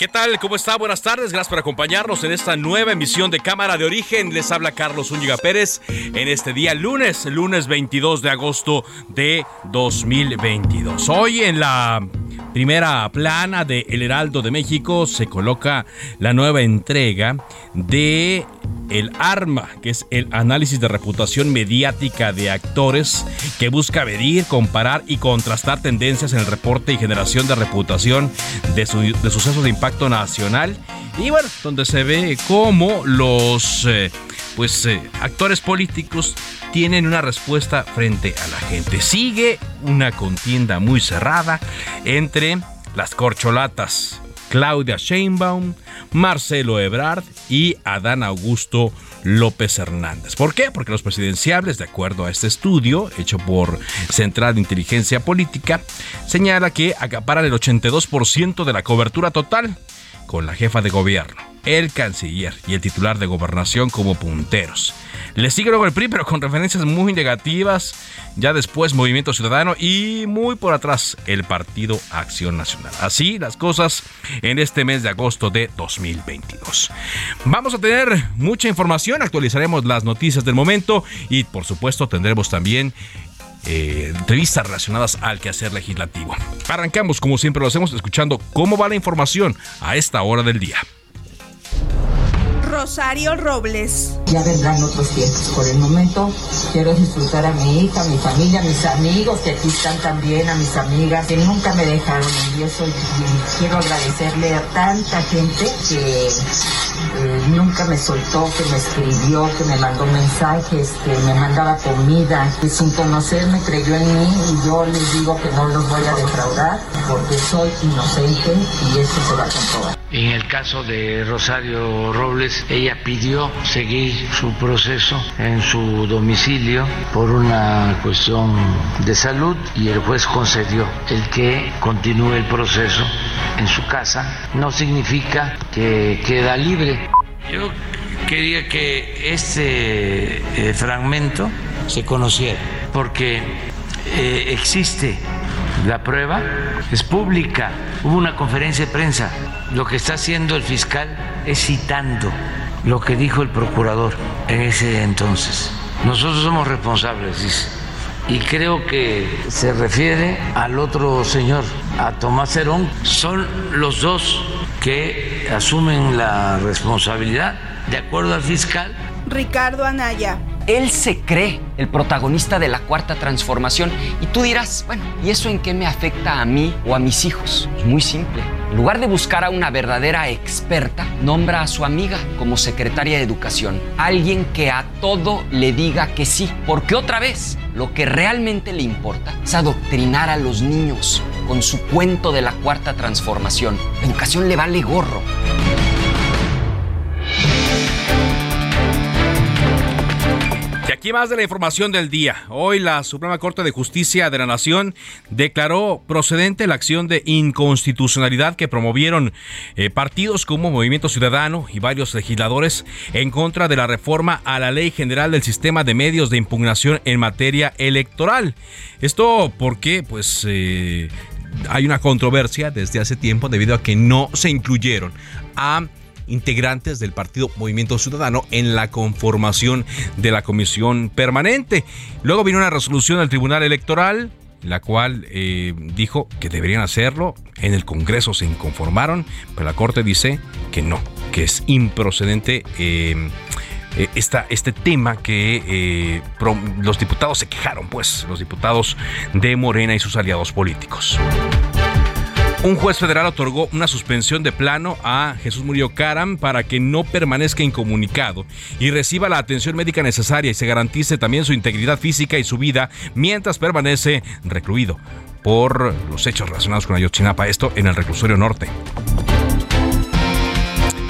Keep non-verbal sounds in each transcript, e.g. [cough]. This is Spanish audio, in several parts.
¿Qué tal? ¿Cómo está? Buenas tardes. Gracias por acompañarnos en esta nueva emisión de Cámara de Origen. Les habla Carlos Zúñiga Pérez en este día lunes, lunes 22 de agosto de 2022. Hoy en la primera plana de El Heraldo de México se coloca la nueva entrega de El Arma, que es el análisis de reputación mediática de actores que busca medir, comparar y contrastar tendencias en el reporte y generación de reputación de, su- de sucesos de impacto nacional. Y bueno, donde se ve cómo los eh, pues, eh, actores políticos tienen una respuesta frente a la gente. Sigue una contienda muy cerrada entre las corcholatas Claudia Sheinbaum, Marcelo Ebrard y Adán Augusto López Hernández. ¿Por qué? Porque los presidenciables, de acuerdo a este estudio hecho por Central de Inteligencia Política, señala que acaparan el 82% de la cobertura total con la jefa de gobierno, el canciller y el titular de gobernación como punteros. Le sigue luego el PRI, pero con referencias muy negativas. Ya después Movimiento Ciudadano y muy por atrás el Partido Acción Nacional. Así las cosas en este mes de agosto de 2022. Vamos a tener mucha información, actualizaremos las noticias del momento y por supuesto tendremos también eh, entrevistas relacionadas al quehacer legislativo. Arrancamos como siempre lo hacemos escuchando cómo va la información a esta hora del día. Rosario Robles. Ya vendrán otros tiempos. Por el momento quiero disfrutar a mi hija, a mi familia, a mis amigos que aquí están también, a mis amigas que nunca me dejaron. Y eso y quiero agradecerle a tanta gente que eh, nunca me soltó, que me escribió, que me mandó mensajes, que me mandaba comida, que sin conocerme creyó en mí y yo les digo que no los voy a defraudar porque soy inocente y eso se va a comprobar. En el caso de Rosario Robles, ella pidió seguir su proceso en su domicilio por una cuestión de salud y el juez concedió el que continúe el proceso en su casa. No significa que queda libre. Yo quería que este eh, fragmento se conociera porque eh, existe la prueba, es pública. Hubo una conferencia de prensa. Lo que está haciendo el fiscal es citando lo que dijo el procurador en ese entonces. Nosotros somos responsables, dice. Y creo que se refiere al otro señor, a Tomás Herón. Son los dos que asumen la responsabilidad, de acuerdo al fiscal, Ricardo Anaya. Él se cree el protagonista de la cuarta transformación y tú dirás, bueno, ¿y eso en qué me afecta a mí o a mis hijos? Es muy simple. En lugar de buscar a una verdadera experta, nombra a su amiga como secretaria de educación. Alguien que a todo le diga que sí. Porque otra vez, lo que realmente le importa es adoctrinar a los niños con su cuento de la cuarta transformación. La educación le vale gorro. Aquí más de la información del día. Hoy la Suprema Corte de Justicia de la Nación declaró procedente la acción de inconstitucionalidad que promovieron eh, partidos como Movimiento Ciudadano y varios legisladores en contra de la reforma a la Ley General del Sistema de Medios de Impugnación en materia electoral. Esto porque, pues, eh, hay una controversia desde hace tiempo debido a que no se incluyeron a integrantes del partido Movimiento Ciudadano en la conformación de la comisión permanente. Luego vino una resolución del Tribunal Electoral la cual eh, dijo que deberían hacerlo. En el Congreso se inconformaron, pero la Corte dice que no, que es improcedente. Eh, eh, este tema que los diputados se quejaron, pues, los diputados de Morena y sus aliados políticos. Un juez federal otorgó una suspensión de plano a Jesús Murillo Caram para que no permanezca incomunicado y reciba la atención médica necesaria y se garantice también su integridad física y su vida mientras permanece recluido por los hechos relacionados con Ayotzinapa, esto en el reclusorio norte.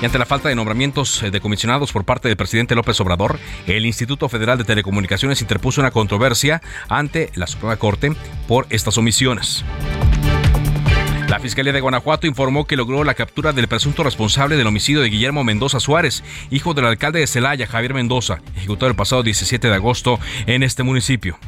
Y ante la falta de nombramientos eh, de comisionados por parte del presidente López Obrador, el Instituto Federal de Telecomunicaciones interpuso una controversia ante la Suprema Corte por estas omisiones. La Fiscalía de Guanajuato informó que logró la captura del presunto responsable del homicidio de Guillermo Mendoza Suárez, hijo del alcalde de Celaya, Javier Mendoza, ejecutado el pasado 17 de agosto en este municipio.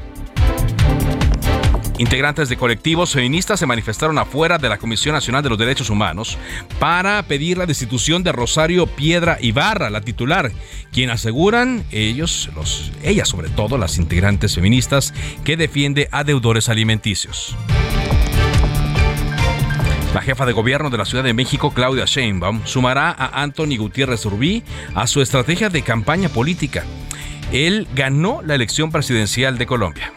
Integrantes de colectivos feministas se manifestaron afuera de la Comisión Nacional de los Derechos Humanos para pedir la destitución de Rosario Piedra Ibarra, la titular, quien aseguran ellos, los, ellas sobre todo, las integrantes feministas, que defiende a deudores alimenticios. La jefa de gobierno de la Ciudad de México, Claudia Sheinbaum, sumará a Anthony Gutiérrez Rubí a su estrategia de campaña política. Él ganó la elección presidencial de Colombia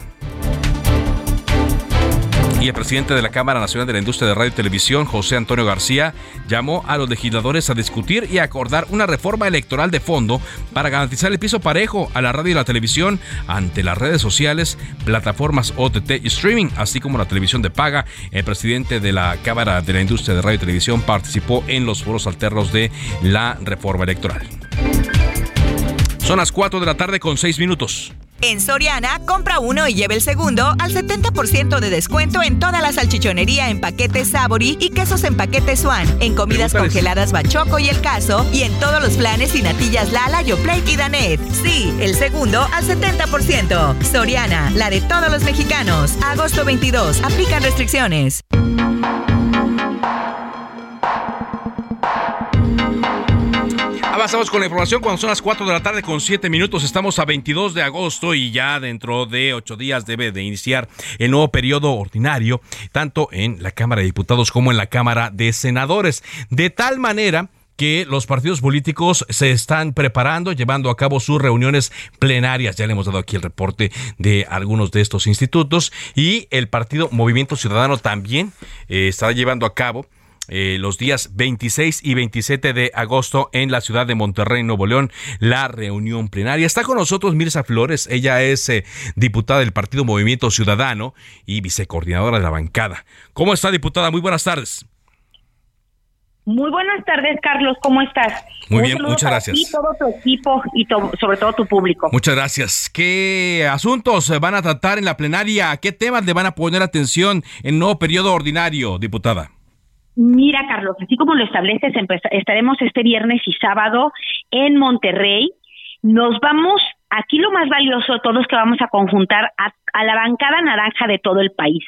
y el presidente de la Cámara Nacional de la Industria de Radio y Televisión, José Antonio García, llamó a los legisladores a discutir y acordar una reforma electoral de fondo para garantizar el piso parejo a la radio y la televisión ante las redes sociales, plataformas OTT y streaming, así como la televisión de paga. El presidente de la Cámara de la Industria de Radio y Televisión participó en los foros alternos de la reforma electoral. Son las 4 de la tarde con 6 minutos. En Soriana, compra uno y lleve el segundo al 70% de descuento en toda la salchichonería en paquetes Sabori y quesos en paquetes Swan, en comidas congeladas Bachoco y El Caso y en todos los planes y natillas Lala, Yoplait y Danet. Sí, el segundo al 70%. Soriana, la de todos los mexicanos. Agosto 22. Aplican restricciones. Avanzamos con la información cuando son las 4 de la tarde con 7 minutos. Estamos a 22 de agosto y ya dentro de 8 días debe de iniciar el nuevo periodo ordinario, tanto en la Cámara de Diputados como en la Cámara de Senadores. De tal manera que los partidos políticos se están preparando, llevando a cabo sus reuniones plenarias. Ya le hemos dado aquí el reporte de algunos de estos institutos y el partido Movimiento Ciudadano también eh, estará llevando a cabo eh, los días 26 y 27 de agosto en la ciudad de Monterrey, Nuevo León, la reunión plenaria. Está con nosotros Mirza Flores, ella es eh, diputada del Partido Movimiento Ciudadano y vicecoordinadora de la bancada. ¿Cómo está, diputada? Muy buenas tardes. Muy buenas tardes, Carlos. ¿Cómo estás? Muy bien, muchas gracias. Y todo tu equipo y sobre todo tu público. Muchas gracias. ¿Qué asuntos van a tratar en la plenaria? ¿Qué temas le van a poner atención en el nuevo periodo ordinario, diputada? Mira, Carlos, así como lo estableces, estaremos este viernes y sábado en Monterrey. Nos vamos, aquí lo más valioso de todo es que vamos a conjuntar a, la bancada naranja de todo el país.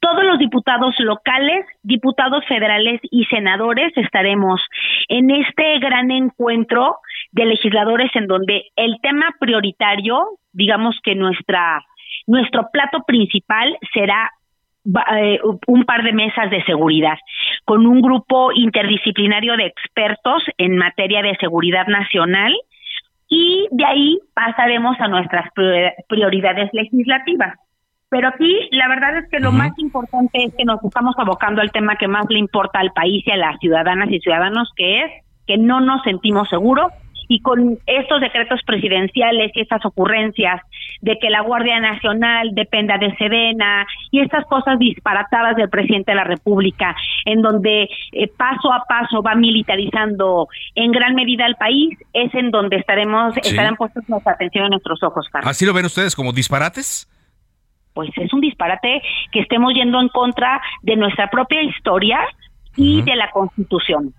Todos los diputados locales, diputados federales y senadores estaremos en este gran encuentro de legisladores en donde el tema prioritario, digamos que nuestra nuestro plato principal será un par de mesas de seguridad con un grupo interdisciplinario de expertos en materia de seguridad nacional y de ahí pasaremos a nuestras prioridades legislativas. Pero aquí la verdad es que lo más importante es que nos estamos abocando al tema que más le importa al país y a las ciudadanas y ciudadanos, que es que no nos sentimos seguros y con estos decretos presidenciales y estas ocurrencias de que la Guardia Nacional dependa de Sedena y estas cosas disparatadas del presidente de la República, en donde eh, paso a paso va militarizando en gran medida al país, es en donde estaremos, estarán puestos nuestra atención en nuestros ojos, Carlos. ¿Así lo ven ustedes como disparates? Pues es un disparate que estemos yendo en contra de nuestra propia historia y de la Constitución.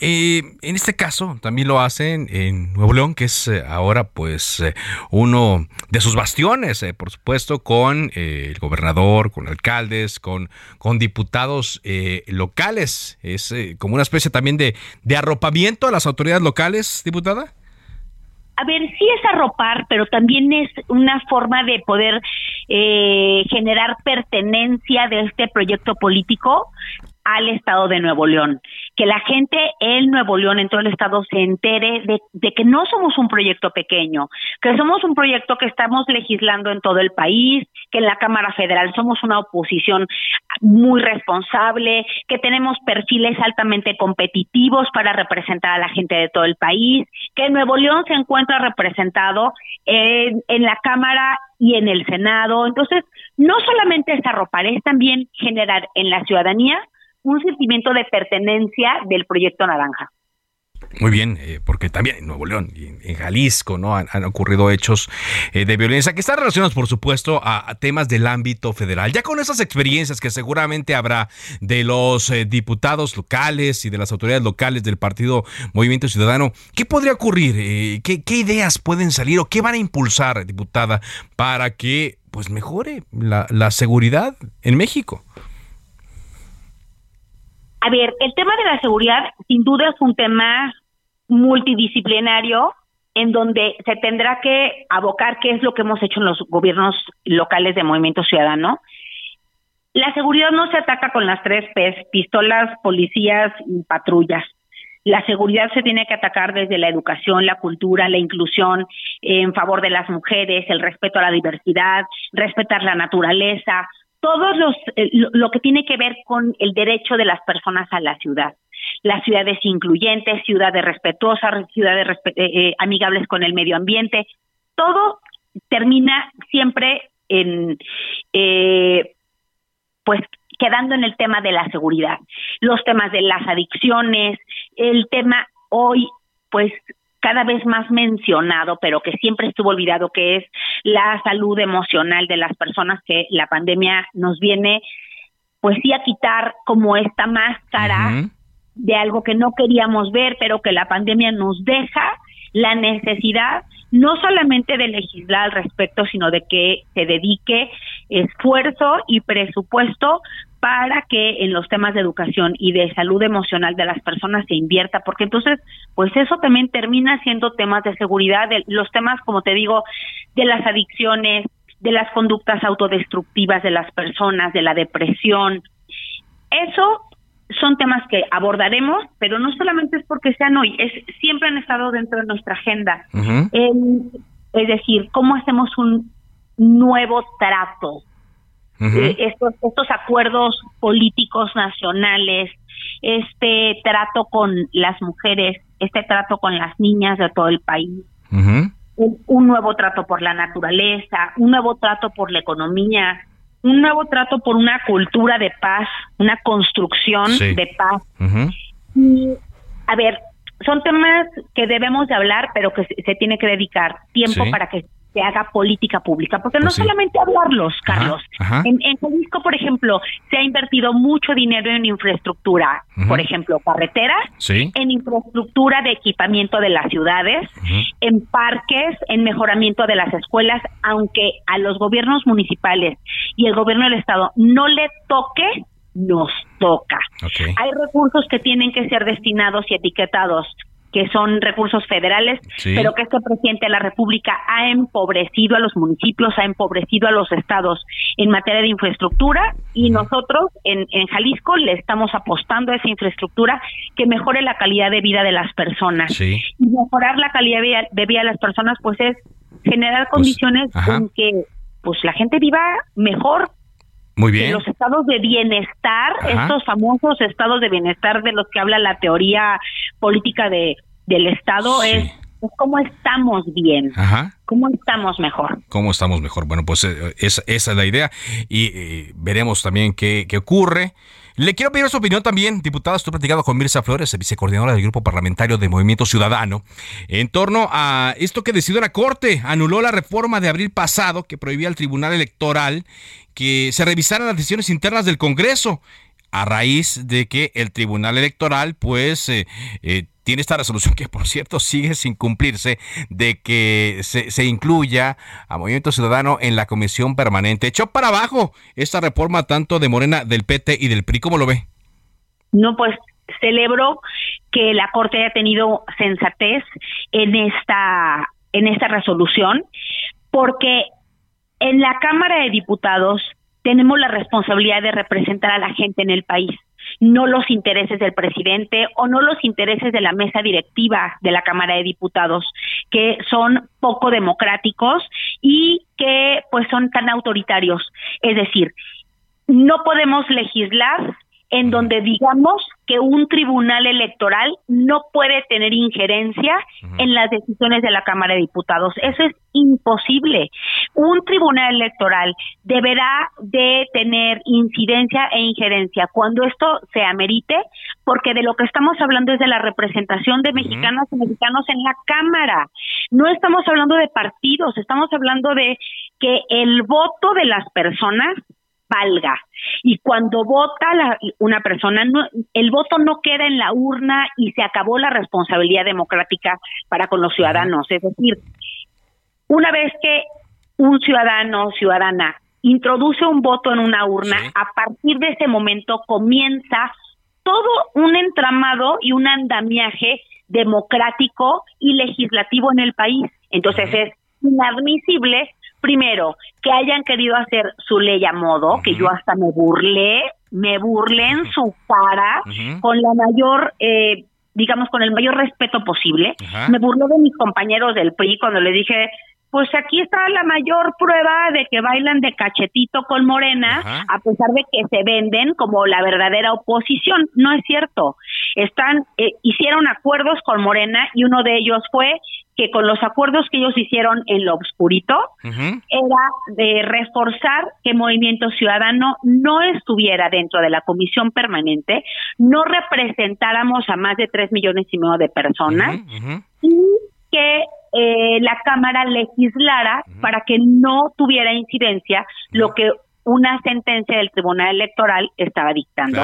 Eh, en este caso, también lo hacen en Nuevo León, que es eh, ahora pues eh, uno de sus bastiones, por supuesto, con el gobernador, con alcaldes, con, con diputados locales. Es como una especie también de, de arropamiento a las autoridades locales, diputada. A ver, sí es arropar, pero también es una forma de poder generar pertenencia de este proyecto político al Estado de Nuevo León. Que la gente en Nuevo León, en todo el Estado, se entere de, que no somos un proyecto pequeño, que somos un proyecto que estamos legislando en todo el país, que en la Cámara Federal somos una oposición muy responsable, que tenemos perfiles altamente competitivos para representar a la gente de todo el país, que Nuevo León se encuentra representado en, en la Cámara y en el Senado. Entonces, no solamente es arropar, es también generar en la ciudadanía un sentimiento de pertenencia del proyecto Naranja. Muy bien, eh, porque también en Nuevo León y en, Jalisco no han, ocurrido hechos eh, de violencia que están relacionados, por supuesto, a, temas del ámbito federal. Ya con esas experiencias que seguramente habrá de los eh, diputados locales y de las autoridades locales del partido Movimiento Ciudadano, ¿qué podría ocurrir? ¿qué, ¿qué, ideas pueden salir o qué van a impulsar, diputada, para que pues mejore la, la seguridad en México? A ver, el tema de la seguridad sin duda es un tema multidisciplinario en donde se tendrá que abocar qué es lo que hemos hecho en los gobiernos locales de Movimiento Ciudadano. La seguridad no se ataca con las tres P's, pistolas, policías y patrullas. La seguridad se tiene que atacar desde la educación, la cultura, la inclusión en favor de las mujeres, el respeto a la diversidad, respetar la naturaleza, todos los eh, lo, que tiene que ver con el derecho de las personas a la ciudad. Las ciudades incluyentes, ciudades respetuosas, ciudades eh, eh, amigables con el medio ambiente, todo termina siempre en pues quedando en el tema de la seguridad, los temas de las adicciones, el tema hoy pues cada vez más mencionado, pero que siempre estuvo olvidado, que es la salud emocional de las personas que la pandemia nos viene, pues sí, a quitar como esta máscara de algo que no queríamos ver, pero que la pandemia nos deja la necesidad no solamente de legislar al respecto, sino de que se dedique esfuerzo y presupuesto para que en los temas de educación y de salud emocional de las personas se invierta, porque entonces, pues eso también termina siendo temas de seguridad, de los temas, como te digo, de las adicciones, de las conductas autodestructivas de las personas, de la depresión. Eso son temas que abordaremos, pero no solamente es porque sean hoy, es siempre han estado dentro de nuestra agenda. es decir, cómo hacemos un nuevo trato eh, estos, estos acuerdos políticos nacionales, este trato con las mujeres, este trato con las niñas de todo el país, un, nuevo trato por la naturaleza, un nuevo trato por la economía, un nuevo trato por una cultura de paz, una construcción de paz. Y, a ver, son temas que debemos de hablar, pero que se, tiene que dedicar tiempo para que se haga política pública, porque no pues solamente hablarlos, Carlos. En, en Jalisco, por ejemplo, se ha invertido mucho dinero en infraestructura, por ejemplo, carreteras, en infraestructura de equipamiento de las ciudades, en parques, en mejoramiento de las escuelas, aunque a los gobiernos municipales y el gobierno del estado no le toque, nos toca. Hay recursos que tienen que ser destinados y etiquetados que son recursos federales, pero que este presidente de la República ha empobrecido a los municipios, ha empobrecido a los estados en materia de infraestructura y nosotros en, en Jalisco le estamos apostando a esa infraestructura que mejore la calidad de vida de las personas. Y mejorar la calidad de vida de las personas pues es generar pues, condiciones en que pues la gente viva mejor, muy bien. los estados de bienestar, estos famosos estados de bienestar de los que habla la teoría política de del estado es cómo estamos bien, cómo estamos mejor. ¿Cómo estamos mejor? Bueno, pues eh, esa, es la idea y eh, veremos también qué, qué ocurre. Le quiero pedir su opinión también, diputada. Estoy platicando con Mirza Flores, vicecoordinadora del Grupo Parlamentario de Movimiento Ciudadano, en torno a esto que decidió la Corte. Anuló la reforma de abril pasado que prohibía al Tribunal Electoral que se revisaran las decisiones internas del Congreso. a raíz de que el Tribunal Electoral pues eh, eh, tiene esta resolución que por cierto sigue sin cumplirse de que se, incluya a Movimiento Ciudadano en la comisión permanente. Echó para abajo esta reforma tanto de Morena, del PT y del PRI. ¿Cómo lo ve? No, pues celebro que la Corte haya tenido sensatez en esta, en esta resolución, porque en la Cámara de Diputados tenemos la responsabilidad de representar a la gente en el país, no los intereses del presidente o no los intereses de la mesa directiva de la Cámara de Diputados, que son poco democráticos y que pues son tan autoritarios. Es decir, no podemos legislar en donde digamos que un tribunal electoral no puede tener injerencia en las decisiones de la Cámara de Diputados. Eso es imposible. Un tribunal electoral deberá de tener incidencia e injerencia cuando esto se amerite, porque de lo que estamos hablando es de la representación de mexicanas y mexicanos en la Cámara. No estamos hablando de partidos, estamos hablando de que el voto de las personas valga. Y cuando vota la, una persona, el voto no queda en la urna y se acabó la responsabilidad democrática para con los ciudadanos. Es decir, una vez que un ciudadano o ciudadana introduce un voto en una urna, a partir de ese momento comienza todo un entramado y un andamiaje democrático y legislativo en el país. Entonces es inadmisible primero, que hayan querido hacer su ley a modo, que yo hasta me burlé, me burlé en su cara con la mayor, eh, digamos, con el mayor respeto posible. Me burlé de mis compañeros del PRI cuando le dije, pues aquí está la mayor prueba de que bailan de cachetito con Morena, a pesar de que se venden como la verdadera oposición. No es cierto. Están, eh, hicieron acuerdos con Morena y uno de ellos fue que con los acuerdos que ellos hicieron en lo obscurito era de reforzar que Movimiento Ciudadano no estuviera dentro de la comisión permanente, no representáramos a más de tres millones y medio de personas y que eh, la Cámara legislara para que no tuviera incidencia lo que una sentencia del Tribunal Electoral estaba dictando,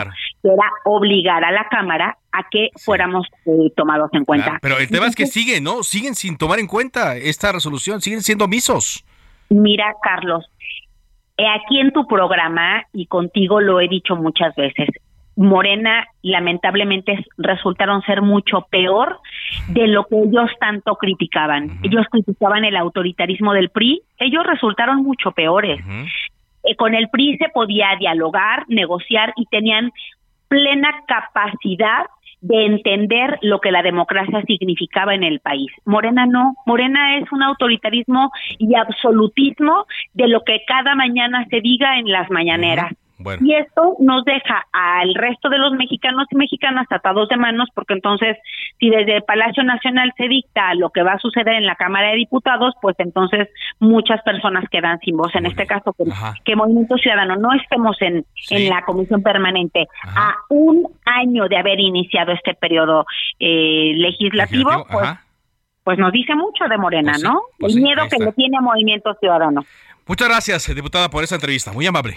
que era obligar a la Cámara a que fuéramos eh, tomados en cuenta. pero el tema es que siguen, ¿no? Siguen sin tomar en cuenta esta resolución, siguen siendo omisos. Mira, Carlos, aquí en tu programa y contigo lo he dicho muchas veces, Morena lamentablemente resultaron ser mucho peor de lo que ellos tanto criticaban. Ellos criticaban el autoritarismo del PRI, ellos resultaron mucho peores. Eh, con el PRI se podía dialogar, negociar y tenían plena capacidad de entender lo que la democracia significaba en el país. Morena no, Morena es un autoritarismo y absolutismo de lo que cada mañana se diga en las mañaneras. Y esto nos deja al resto de los mexicanos y mexicanas atados de manos, porque entonces, si desde el Palacio Nacional se dicta lo que va a suceder en la Cámara de Diputados, pues entonces muchas personas quedan sin voz. En este caso, que, Movimiento Ciudadano no estemos en, en la comisión permanente a un año de haber iniciado este periodo eh, legislativo, pues, pues, nos dice mucho de Morena, pues ¿no? Pues el miedo que le tiene a Movimiento Ciudadano. Muchas gracias, diputada, por esta entrevista. Muy amable.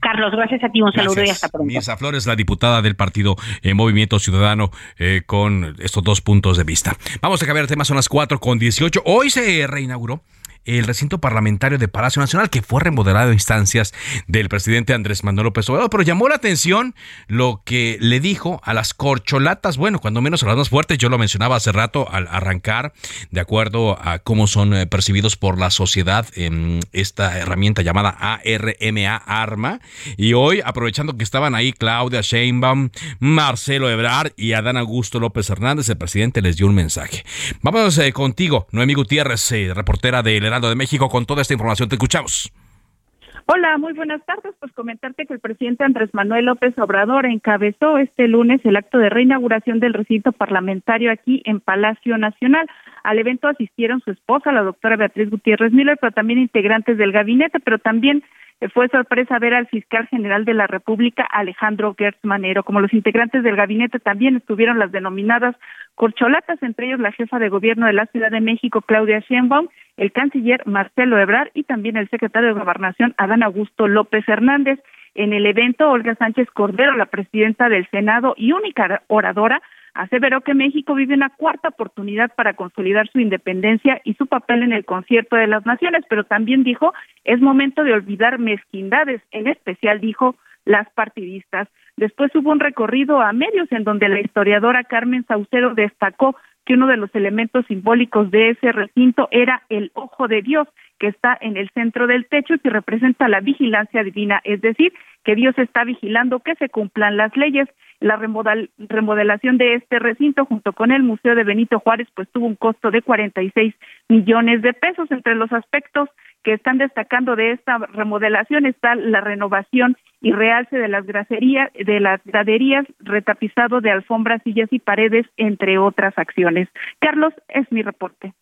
Carlos, gracias a ti, un saludo y hasta pronto. Mirza Flores, la diputada del partido eh, Movimiento Ciudadano, eh, con estos dos puntos de vista. Vamos a cambiar temas, son las 4 con 18. Hoy se reinauguró el recinto parlamentario de Palacio Nacional, que fue remodelado a instancias del presidente Andrés Manuel López Obrador, pero llamó la atención lo que le dijo a las corcholatas, bueno, cuando menos a las más fuertes, yo lo mencionaba hace rato al arrancar, de acuerdo a cómo son eh, percibidos por la sociedad en esta herramienta llamada ARMA, ARMA, y hoy, aprovechando que estaban ahí Claudia Sheinbaum, Marcelo Ebrard y Adán Augusto López Hernández, el presidente les dio un mensaje. Vamos eh, contigo, Noemí Gutiérrez, eh, reportera de México con toda esta información. Te escuchamos. Hola, muy buenas tardes. Pues comentarte que el presidente Andrés Manuel López Obrador encabezó este lunes el acto de reinauguración del recinto parlamentario aquí en Palacio Nacional. Al evento asistieron su esposa, la doctora Beatriz Gutiérrez Miller, pero también integrantes del gabinete, pero también fue sorpresa ver al fiscal general de la República, Alejandro Gertz Manero. Como los integrantes del gabinete también estuvieron las denominadas corcholatas, entre ellos la jefa de gobierno de la Ciudad de México, Claudia Sheinbaum, el canciller Marcelo Ebrard y también el secretario de Gobernación, Adán Augusto López Hernández. En el evento, Olga Sánchez Cordero, la presidenta del Senado y única oradora, aseveró que México vive una cuarta oportunidad para consolidar su independencia y su papel en el concierto de las naciones, pero también dijo es momento de olvidar mezquindades, en especial dijo las partidistas. Después hubo un recorrido a medios en donde la historiadora Carmen Saucedo destacó que uno de los elementos simbólicos de ese recinto era el ojo de Dios, que está en el centro del techo y que representa la vigilancia divina, es decir, que Dios está vigilando que se cumplan las leyes. La remodelación de este recinto junto con el Museo de Benito Juárez pues tuvo un costo de 46 millones de pesos. Entre los aspectos que están destacando de esta remodelación está la renovación y realce de las gracerías, de las graderías, retapizado de alfombras, sillas y paredes, entre otras acciones. Carlos, es mi reporte.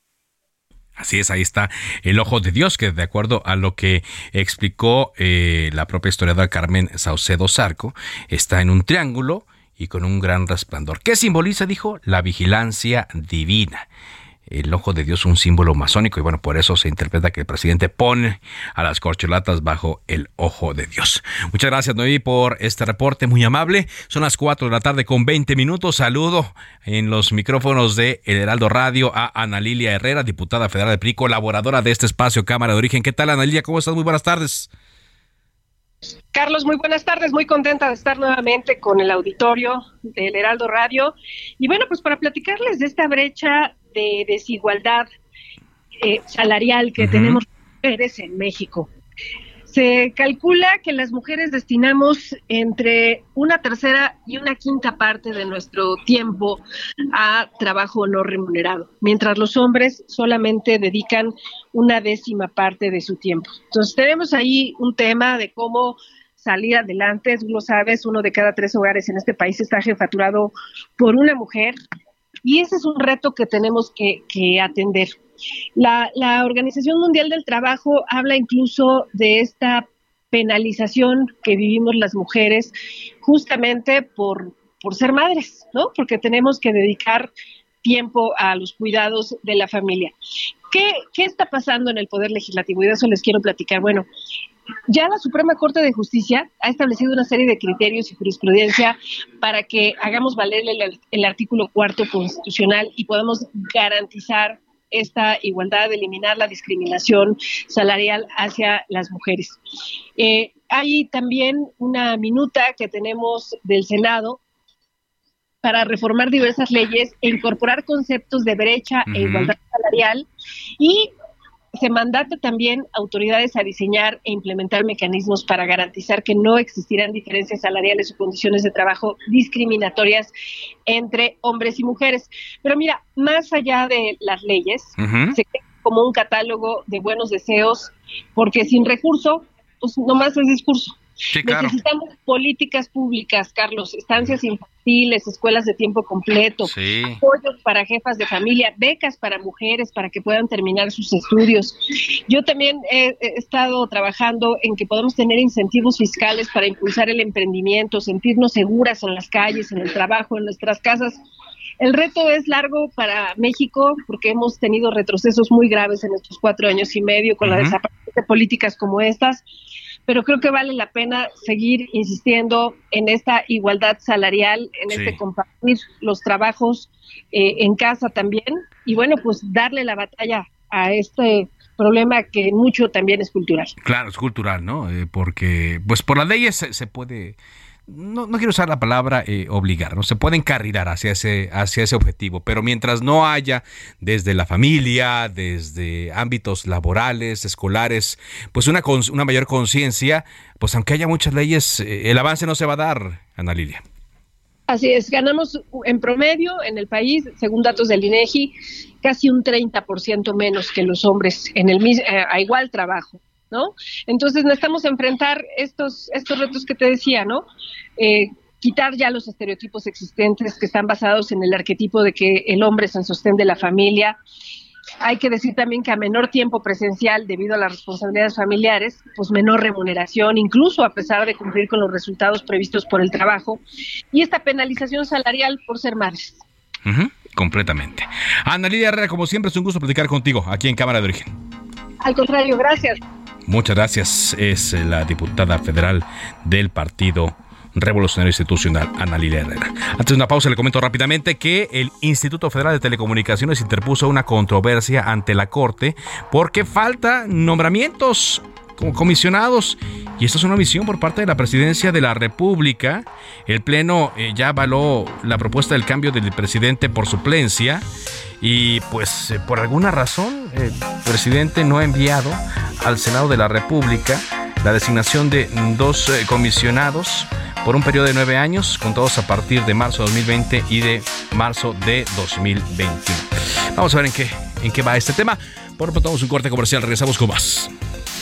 Así es, ahí está el ojo de Dios, que de acuerdo a lo que explicó eh, la propia historiadora Carmen Saucedo Zarco, está en un triángulo y con un gran resplandor. ¿Qué simboliza? Dijo la vigilancia divina el ojo de Dios un símbolo masónico y bueno, por eso se interpreta que el presidente pone a las corcholatas bajo el ojo de Dios. Muchas gracias Noé por este reporte muy amable. Son las 4 de la tarde con 20 minutos. Saludo en los micrófonos de El Heraldo Radio a Ana Lilia Herrera, diputada federal de PRI, colaboradora de este espacio Cámara de Origen. ¿Qué tal Ana Lilia? ¿Cómo estás? Muy buenas tardes. Carlos, muy buenas tardes, muy contenta de estar nuevamente con el auditorio del Heraldo Radio. Y bueno, pues para platicarles de esta brecha de desigualdad eh, salarial que tenemos mujeres en México. Se calcula que las mujeres destinamos entre una tercera y una quinta parte de nuestro tiempo a trabajo no remunerado, mientras los hombres solamente dedican una décima parte de su tiempo. Entonces tenemos ahí un tema de cómo salir adelante. Tú lo sabes, uno de cada tres hogares en este país está jefaturado por una mujer y ese es un reto que tenemos que, atender. La, Organización Mundial del Trabajo habla incluso de esta penalización que vivimos las mujeres justamente por, ser madres, ¿no? Porque tenemos que dedicar tiempo a los cuidados de la familia. ¿Qué, ¿Qué, está pasando en el Poder Legislativo? Y de eso les quiero platicar. Bueno, ya la Suprema Corte de Justicia ha establecido una serie de criterios y jurisprudencia para que hagamos valer el, artículo cuarto constitucional y podamos garantizar esta igualdad, eliminar la discriminación salarial hacia las mujeres. Eh, hay también una minuta que tenemos del Senado para reformar diversas leyes e incorporar conceptos de brecha e igualdad salarial y se mandata también autoridades a diseñar e implementar mecanismos para garantizar que no existirán diferencias salariales o condiciones de trabajo discriminatorias entre hombres y mujeres. Pero mira, más allá de las leyes, se crea como un catálogo de buenos deseos, porque sin recurso, pues nomás es discurso. Necesitamos políticas públicas, Carlos, estancias infantiles, escuelas de tiempo completo, apoyos para jefas de familia, becas para mujeres para que puedan terminar sus estudios. Yo también he, estado trabajando en que podamos tener incentivos fiscales para impulsar el emprendimiento, sentirnos seguras en las calles, en el trabajo, en nuestras casas. El reto es largo para México porque hemos tenido retrocesos muy graves en estos cuatro años y medio con la desaparición de políticas como estas pero creo que vale la pena seguir insistiendo en esta igualdad salarial, en este compartir los trabajos eh, en casa también y bueno, pues darle la batalla a este problema que mucho también es cultural. Claro, es cultural, ¿no? Eh, porque pues por las leyes se puede no, quiero usar la palabra eh, obligar, no se puede encarrilar hacia ese, hacia ese objetivo, pero mientras no haya desde la familia, desde ámbitos laborales, escolares, pues una, una mayor conciencia, pues aunque haya muchas leyes, eh, el avance no se va a dar, Ana Lilia. Así es, ganamos en promedio en el país, según datos del INEGI, casi un 30% menos que los hombres en el eh, a igual trabajo. ¿No? Entonces necesitamos enfrentar estos, estos retos que te decía, ¿no? Eh, quitar ya los estereotipos existentes que están basados en el arquetipo de que el hombre es el sostén de la familia. Hay que decir también que a menor tiempo presencial debido a las responsabilidades familiares, pues menor remuneración, incluso a pesar de cumplir con los resultados previstos por el trabajo, y esta penalización salarial por ser madres. completamente. Ana Lidia Herrera, como siempre, es un gusto platicar contigo aquí en Cámara de Origen. Al contrario, gracias. Muchas gracias. Es la diputada federal del Partido Revolucionario Institucional, Ana Lilia Herrera. Antes de una pausa, le comento rápidamente que el Instituto Federal de Telecomunicaciones interpuso una controversia ante la Corte porque falta nombramientos comisionados. Y esto es una misión por parte de la Presidencia de la República. El Pleno eh, ya avaló la propuesta del cambio del presidente por suplencia. Y pues eh, por alguna razón el presidente no ha enviado al Senado de la República la designación de dos eh, comisionados por un periodo de nueve años, contados a partir de marzo de 2020 y de marzo de 2021. Vamos a ver en qué, en qué va este tema. Por lo pronto, un corte comercial. Regresamos con más.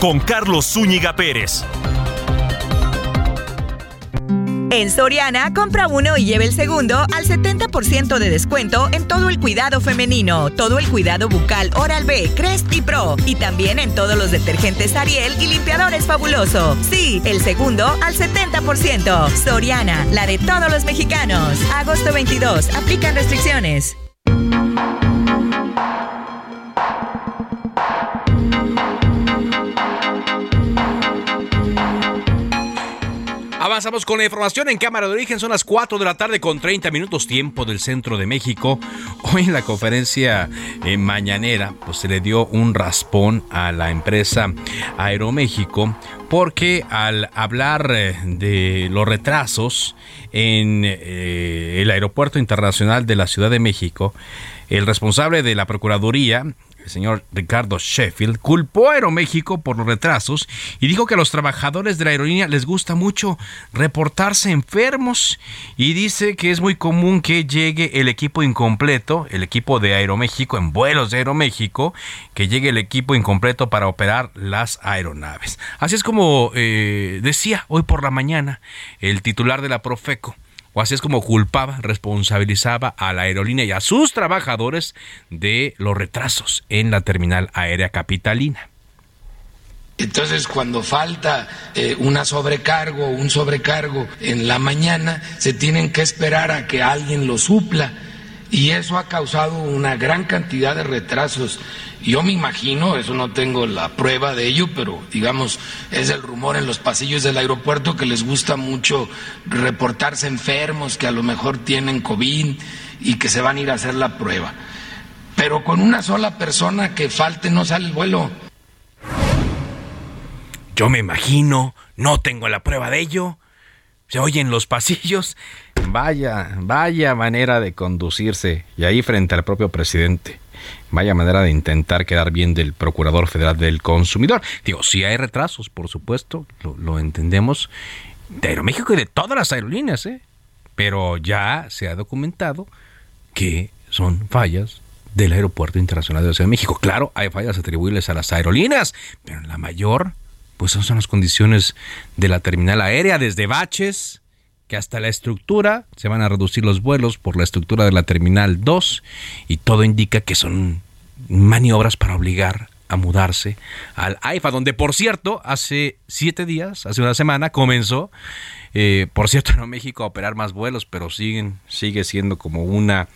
Con Carlos Zúñiga Pérez. En Soriana, compra uno y lleve el segundo al 70% de descuento en todo el cuidado femenino, todo el cuidado bucal Oral B, Crest y Pro. Y también en todos los detergentes Ariel y limpiadores fabuloso. Sí, el segundo al 70%. Soriana, la de todos los mexicanos. Agosto 22, aplican restricciones. Avanzamos con la información en Cámara de Origen. Son las 4 de la tarde con 30 minutos tiempo del centro de México. Hoy en la conferencia eh, mañanera pues, se le dio un raspón a la empresa Aeroméxico porque al hablar eh, de los retrasos en eh, el Aeropuerto Internacional de la Ciudad de México, el responsable de la Procuraduría el señor Ricardo Sheffield, culpó a Aeroméxico por los retrasos y dijo que a los trabajadores de la aerolínea les gusta mucho reportarse enfermos y dice que es muy común que llegue el equipo incompleto, el equipo de Aeroméxico en vuelos de Aeroméxico, que llegue el equipo incompleto para operar las aeronaves. Así es como eh, decía hoy por la mañana el titular de la Profeco o así es como culpaba, responsabilizaba a la aerolínea y a sus trabajadores de los retrasos en la terminal aérea capitalina. Entonces, cuando falta eh, una sobrecargo o un sobrecargo en la mañana, se tienen que esperar a que alguien lo supla. Y eso ha causado una gran cantidad de retrasos yo me imagino, eso no tengo la prueba de ello, pero digamos, es el rumor en los pasillos del aeropuerto que les gusta mucho reportarse enfermos, que a lo mejor tienen COVID y que se van a ir a hacer la prueba. Pero con una sola persona que falte no sale el vuelo. Yo me imagino, no tengo la prueba de ello. Se oye en los pasillos. Vaya, vaya manera de conducirse. Y ahí frente al propio presidente. Vaya manera de intentar quedar bien del Procurador Federal del Consumidor. Digo, si hay retrasos, por supuesto, lo, entendemos, de Aeroméxico y de todas las aerolíneas, ¿eh? Pero ya se ha documentado que son fallas del Aeropuerto Internacional de la Ciudad de México. Claro, hay fallas atribuibles a las aerolíneas, pero la mayor, pues son las condiciones de la terminal aérea, desde baches, que hasta la estructura se van a reducir los vuelos por la estructura de la terminal 2 y todo indica que son maniobras para obligar a mudarse al AIFA, donde por cierto hace siete días, hace una semana comenzó, eh, por cierto [laughs] en México a operar más vuelos, pero siguen, sigue siendo como una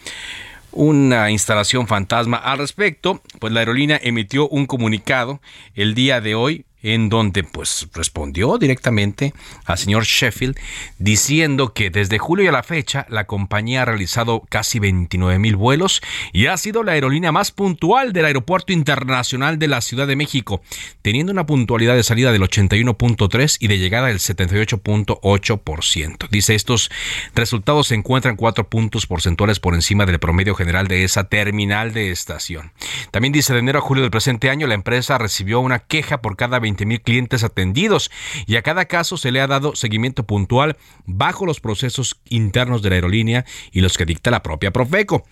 una instalación fantasma. Al respecto, pues la aerolínea emitió un comunicado el día de hoy en donde pues respondió directamente al señor Sheffield diciendo que desde julio a la fecha la compañía ha realizado casi 29 mil vuelos y ha sido la aerolínea más puntual del Aeropuerto Internacional de la Ciudad de México, teniendo una puntualidad de salida del 81.3 y de llegada del 78.8%. Dice estos resultados se encuentran cuatro puntos porcentuales por encima del promedio general de esa terminal de estación. También dice de enero a julio del presente año la empresa recibió una queja por cada 20 mil clientes atendidos y a cada caso se le ha dado seguimiento puntual bajo los procesos internos de la aerolínea y los que dicta la propia Profeco.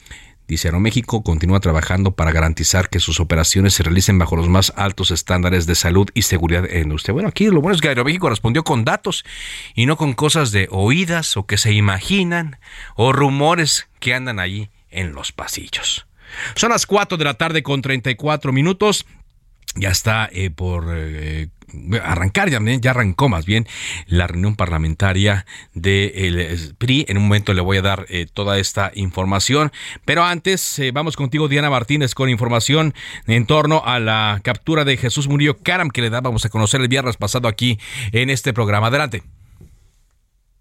Dice Aeroméxico continúa trabajando para garantizar que sus operaciones se realicen bajo los más altos estándares de salud y seguridad en usted. Bueno, aquí lo bueno es que Aeroméxico respondió con datos y no con cosas de oídas o que se imaginan o rumores que andan allí en los pasillos. Son las 4 de la tarde con 34 minutos ya está eh, por eh, arrancar, ya, arrancó más bien la reunión parlamentaria del de PRI. En un momento le voy a dar eh, toda esta información, pero antes vamos contigo Diana Martínez con información en torno a la captura de Jesús Murillo Caram que le dábamos a conocer el viernes pasado aquí en este programa. Adelante.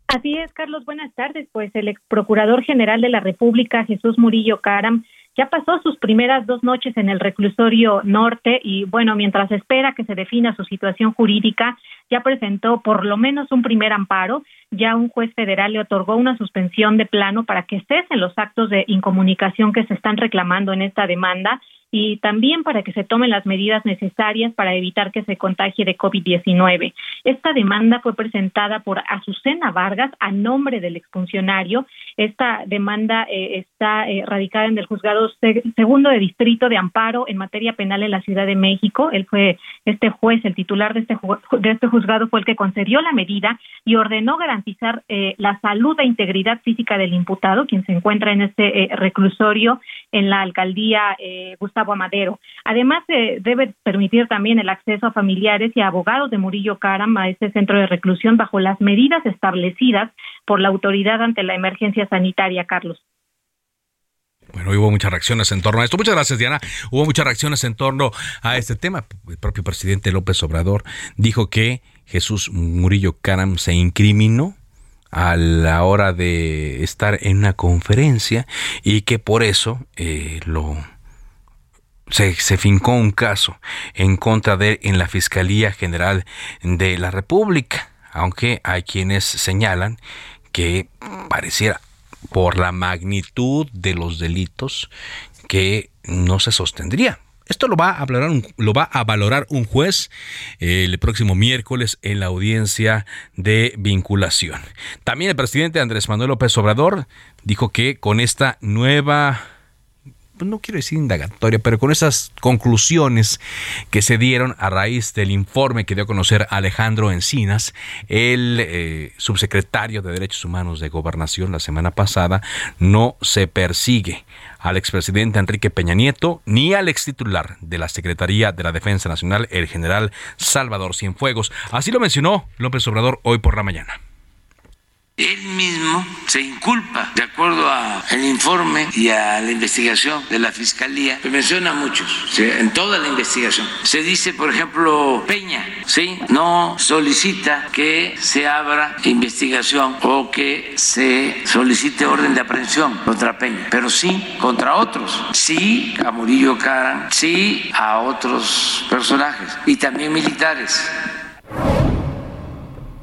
Así es, Carlos, buenas tardes. Pues el ex procurador general de la República, Jesús Murillo Caram, ya pasó sus primeras dos noches en el reclusorio norte y bueno, mientras espera que se defina su situación jurídica, ya presentó por lo menos un primer amparo. Ya un juez federal le otorgó una suspensión de plano para que cesen los actos de incomunicación que se están reclamando en esta demanda y también para que se tomen las medidas necesarias para evitar que se contagie de COVID-19. Esta demanda fue presentada por Azucena Vargas a nombre del exfuncionario. Esta demanda eh, está eh, radicada en el juzgado segundo de distrito de amparo en materia penal en la Ciudad de México. Él fue este juez, el titular de este, de este juzgado fue el que concedió la medida y ordenó garantizar eh, la salud e integridad física del imputado, quien se encuentra en este reclusorio en la alcaldía Gustavo Amadero. Además, se debe permitir también el acceso a familiares y abogados de Murillo Caram a este centro de reclusión bajo las medidas establecidas por la autoridad ante la emergencia sanitaria, Carlos. Bueno, hubo muchas reacciones en torno a esto. Muchas gracias, Diana. Hubo muchas reacciones en torno a este tema. El propio presidente López Obrador dijo que Jesús Murillo Caram se incriminó a la hora de estar en una conferencia y que por eso eh, lo se, fincó un caso en contra de en la Fiscalía General de la República, aunque hay quienes señalan que pareciera por la magnitud de los delitos que no se sostendría. Esto lo va a lo va a valorar un juez eh, el próximo miércoles en la audiencia de vinculación. También el presidente Andrés Manuel López Obrador dijo que con esta nueva no quiero decir indagatoria, pero con esas conclusiones que se dieron a raíz del informe que dio a conocer Alejandro Encinas, el eh, subsecretario de Derechos Humanos de Gobernación la semana pasada, no se persigue al expresidente Enrique Peña Nieto ni al extitular de la Secretaría de la Defensa Nacional, el general Salvador Cienfuegos. Así lo mencionó López Obrador hoy por la mañana. Él mismo se inculpa, de acuerdo al informe y a la investigación de la Fiscalía, que menciona a muchos, en toda la investigación. Se dice, por ejemplo, Peña, ¿sí? No solicita que se abra investigación o que se solicite orden de aprehensión contra Peña, pero sí contra otros. Sí a Murillo Cara, sí a otros personajes y también militares.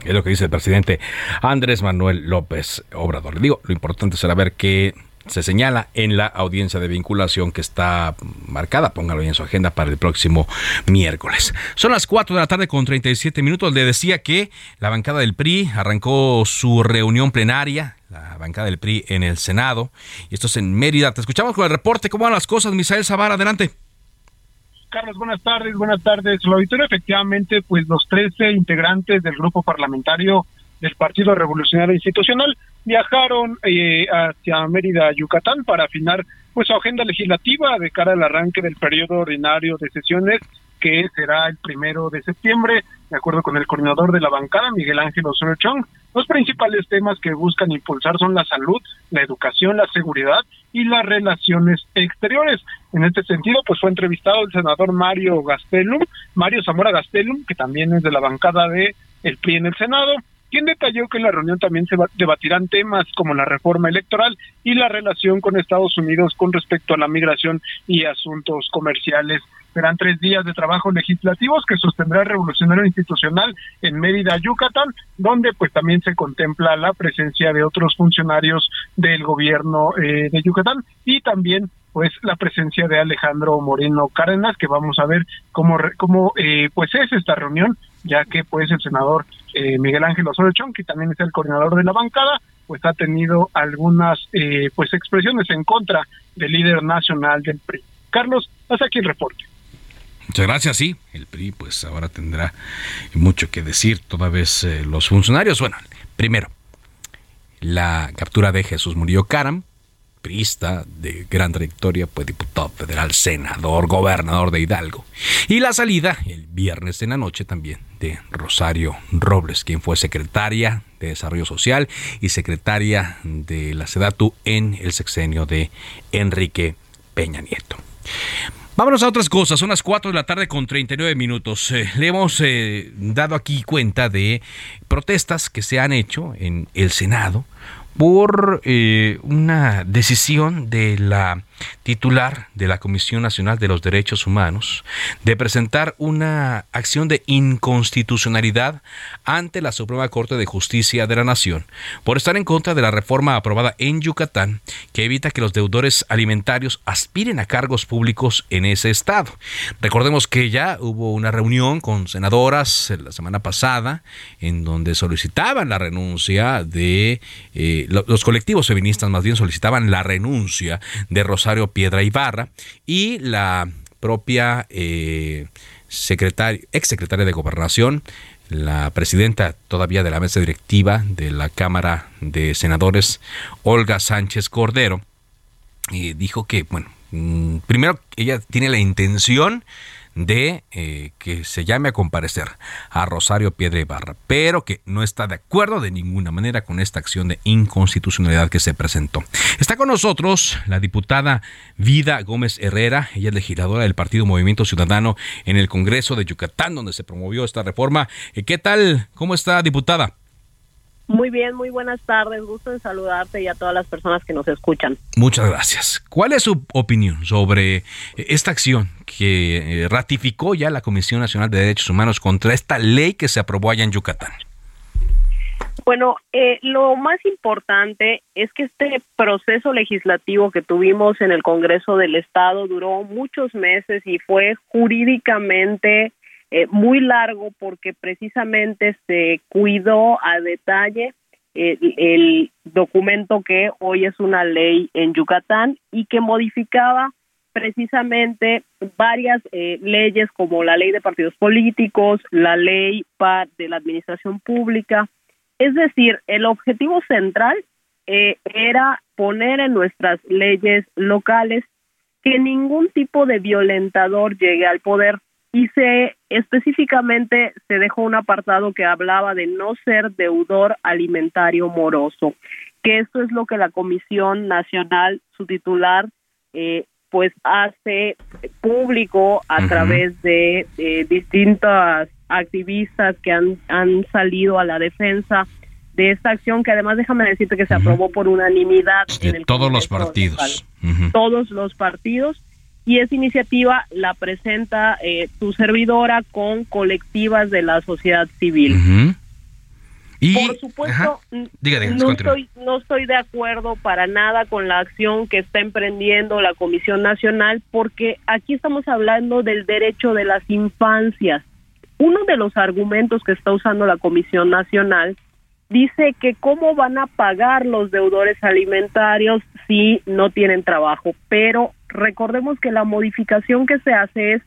Es lo que dice el presidente Andrés Manuel López Obrador. Le digo, lo importante será ver qué se señala en la audiencia de vinculación que está marcada, póngalo en su agenda para el próximo miércoles. Son las 4 de la tarde con 37 minutos. Le decía que la bancada del PRI arrancó su reunión plenaria, la bancada del PRI en el Senado, y esto es en Mérida. Te escuchamos con el reporte. ¿Cómo van las cosas, Misael Zavala? Adelante. Carlos, buenas tardes, buenas tardes. La auditorio, efectivamente, pues los 13 integrantes del grupo parlamentario del Partido Revolucionario Institucional viajaron eh, hacia Mérida, Yucatán, para afinar pues su agenda legislativa de cara al arranque del periodo ordinario de sesiones que será el primero de septiembre, de acuerdo con el coordinador de la bancada, Miguel Ángel Osorio Chong. Los principales temas que buscan impulsar son la salud, la educación, la seguridad y las relaciones exteriores. En este sentido, pues fue entrevistado el senador Mario Gastelum, Mario Zamora Gastelum, que también es de la bancada de el PRI en el Senado, quien detalló que en la reunión también se debatirán temas como la reforma electoral y la relación con Estados Unidos con respecto a la migración y asuntos comerciales. Serán tres días de trabajo legislativos que sostendrá el Revolucionario Institucional en Mérida, Yucatán, donde pues también se contempla la presencia de otros funcionarios del gobierno eh, de Yucatán y también pues la presencia de Alejandro Moreno Cárdenas, que vamos a ver cómo, cómo eh, pues es esta reunión, ya que pues el senador eh, Miguel Ángel Osorio Chong, que también es el coordinador de la bancada, pues ha tenido algunas eh, pues expresiones en contra del líder nacional del PRI. Carlos, hasta aquí el reporte. Muchas gracias, sí. El PRI pues ahora tendrá mucho que decir toda vez eh, los funcionarios. Bueno, primero, la captura de Jesús Murillo Caram, priista de gran trayectoria, fue diputado federal, senador, gobernador de Hidalgo. Y la salida el viernes en la noche también de Rosario Robles, quien fue secretaria de Desarrollo Social y secretaria de la SEDATU en el sexenio de Enrique Peña Nieto. Vámonos a otras cosas. Son las 4 de la tarde con 39 minutos. Eh, le hemos eh, dado aquí cuenta de protestas que se han hecho en el Senado por eh, una decisión de la titular de la Comisión Nacional de los Derechos Humanos de presentar una acción de inconstitucionalidad ante la Suprema Corte de Justicia de la Nación por estar en contra de la reforma aprobada en Yucatán que evita que los deudores alimentarios aspiren a cargos públicos en ese estado. Recordemos que ya hubo una reunión con senadoras la semana pasada en donde solicitaban la renuncia de eh, los colectivos feministas más bien solicitaban la renuncia de Rosario Piedra Ibarra y la propia eh, secretaria, ex secretaria de Gobernación, la presidenta todavía de la mesa directiva de la Cámara de Senadores, Olga Sánchez Cordero, y dijo que, bueno, mm, primero ella tiene la intención de eh, que se llame a comparecer a Rosario Piedra Ibarra, pero que no está de acuerdo de ninguna manera con esta acción de inconstitucionalidad que se presentó. Está con nosotros la diputada Vida Gómez Herrera, ella es legisladora del Partido Movimiento Ciudadano en el Congreso de Yucatán, donde se promovió esta reforma. Eh, ¿Qué tal? ¿Cómo está, diputada? Muy bien, muy buenas tardes. Gusto en saludarte y a todas las personas que nos escuchan. Muchas gracias. ¿Cuál es su opinión sobre esta acción que eh, ratificó ya la Comisión Nacional de Derechos Humanos contra esta ley que se aprobó allá en Yucatán? Bueno, eh, lo más importante es que este proceso legislativo que tuvimos en el Congreso del Estado duró muchos meses y fue jurídicamente eh, muy largo porque precisamente se cuidó a detalle el, documento que hoy es una ley en Yucatán y que modificaba precisamente varias eh, leyes como la ley de partidos políticos, la ley de la administración pública. Es decir, el objetivo central eh, era poner en nuestras leyes locales que ningún tipo de violentador llegue al poder y se específicamente se dejó un apartado que hablaba de no ser deudor alimentario moroso, que esto es lo que la Comisión Nacional, su titular, eh, pues hace público a través de distintas activistas que han, han salido a la defensa de esta acción que además déjame decirte que se aprobó por unanimidad de todos los partidos. Todos los partidos y esa iniciativa la presenta eh, tu servidora con colectivas de la sociedad civil. Y, Por supuesto, no, estoy, no estoy de acuerdo para nada con la acción que está emprendiendo la Comisión Nacional porque aquí estamos hablando del derecho de las infancias. Uno de los argumentos que está usando la Comisión Nacional dice que cómo van a pagar los deudores alimentarios si no tienen trabajo, pero recordemos que la modificación que se hace es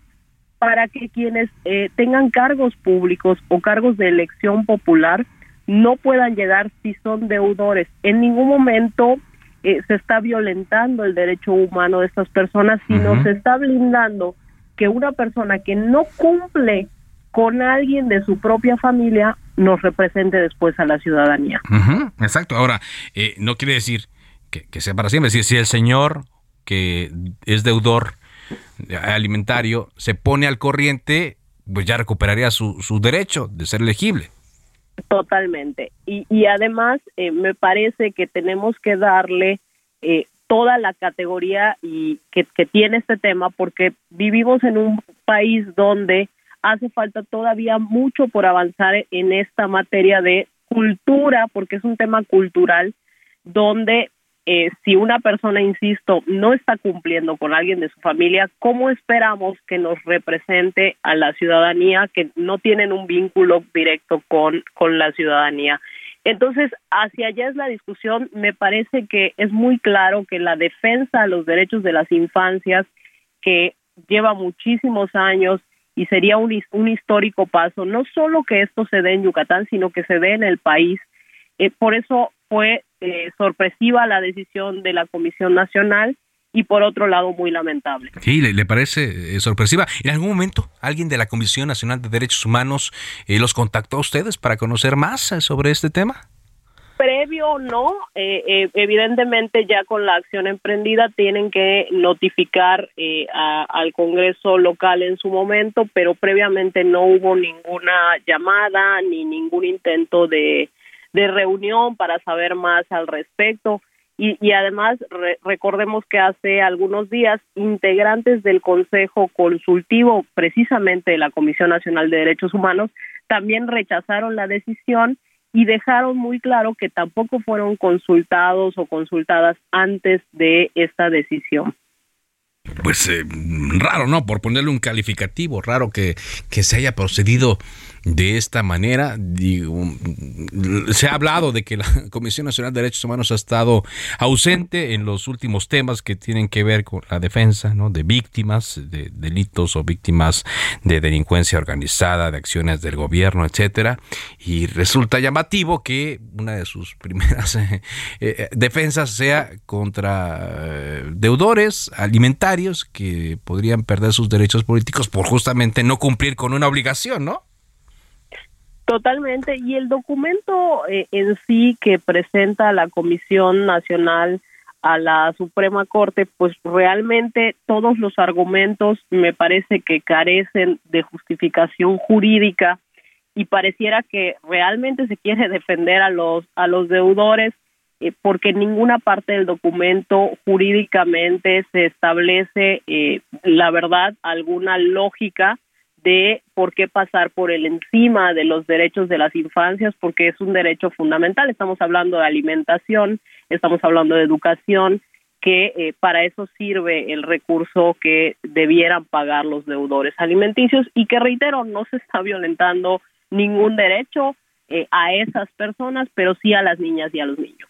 para que quienes eh, tengan cargos públicos o cargos de elección popular no puedan llegar si son deudores. En ningún momento eh, se está violentando el derecho humano de estas personas, sino se está blindando que una persona que no cumple con alguien de su propia familia nos represente después a la ciudadanía. exacto. Ahora, eh, no quiere decir que, sea para siempre. Si, si el señor que es deudor alimentario se pone al corriente, pues ya recuperaría su, su derecho de ser elegible. Totalmente. Y, y además eh, me parece que tenemos que darle eh, toda la categoría y que, que tiene este tema porque vivimos en un país donde hace falta todavía mucho por avanzar en esta materia de cultura, porque es un tema cultural donde eh, si una persona, insisto, no está cumpliendo con alguien de su familia, ¿cómo esperamos que nos represente a la ciudadanía que no tienen un vínculo directo con, con la ciudadanía? Entonces, hacia allá es la discusión. Me parece que es muy claro que la defensa de los derechos de las infancias, que lleva muchísimos años y sería un, un histórico paso, no solo que esto se dé en Yucatán, sino que se dé en el país. Eh, por eso fue eh, sorpresiva la decisión de la Comisión Nacional y por otro lado muy lamentable. Sí, le, parece eh, sorpresiva. ¿En algún momento alguien de la Comisión Nacional de Derechos Humanos eh, los contactó a ustedes para conocer más sobre este tema? Previo no, evidentemente ya con la acción emprendida tienen que notificar al Congreso local en su momento, pero previamente no hubo ninguna llamada ni ningún intento de, de reunión para saber más al respecto. Y, y además recordemos que hace algunos días integrantes del Consejo Consultivo, precisamente de la Comisión Nacional de Derechos Humanos, también rechazaron la decisión y dejaron muy claro que tampoco fueron consultados o consultadas antes de esta decisión. Pues eh, raro, ¿no? Por ponerle un calificativo, raro que, que se haya procedido de esta manera. se ha hablado de que la [laughs] Comisión Nacional de Derechos Humanos ha estado ausente en los últimos temas que tienen que ver con la defensa ¿no? de víctimas de delitos o víctimas de delincuencia organizada, de acciones del gobierno, etcétera. Y resulta llamativo que una de sus [laughs] primeras eh, eh, defensas sea contra eh, deudores alimentarios que podrían perder sus derechos políticos por justamente no cumplir con una obligación, ¿no? Totalmente. Y el documento eh, en sí que presenta la Comisión Nacional a la Suprema Corte, pues realmente todos los argumentos me parece que carecen de justificación jurídica y pareciera que realmente se quiere defender a los a los deudores eh, porque ninguna parte del documento jurídicamente se establece eh, la verdad alguna lógica de por qué pasar por el encima de los derechos de las infancias, porque es un derecho fundamental. Estamos hablando de alimentación, estamos hablando de educación, que eh, para eso sirve el recurso que debieran pagar los deudores alimenticios y que, reitero, no se está violentando ningún derecho eh, a esas personas, pero sí a las niñas y a los niños.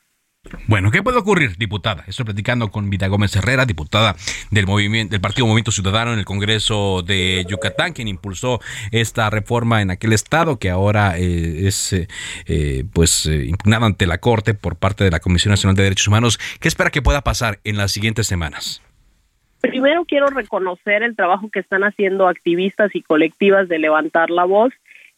Bueno, ¿qué puede ocurrir, diputada? Estoy platicando con Vita Gómez Herrera, diputada del movimiento del Partido Movimiento Ciudadano en el Congreso de Yucatán, quien impulsó esta reforma en aquel estado que ahora eh, es eh, eh, pues impugnada ante la Corte por parte de la Comisión Nacional de Derechos Humanos. ¿Qué espera que pueda pasar en las siguientes semanas? Primero quiero reconocer el trabajo que están haciendo activistas y colectivas de levantar la voz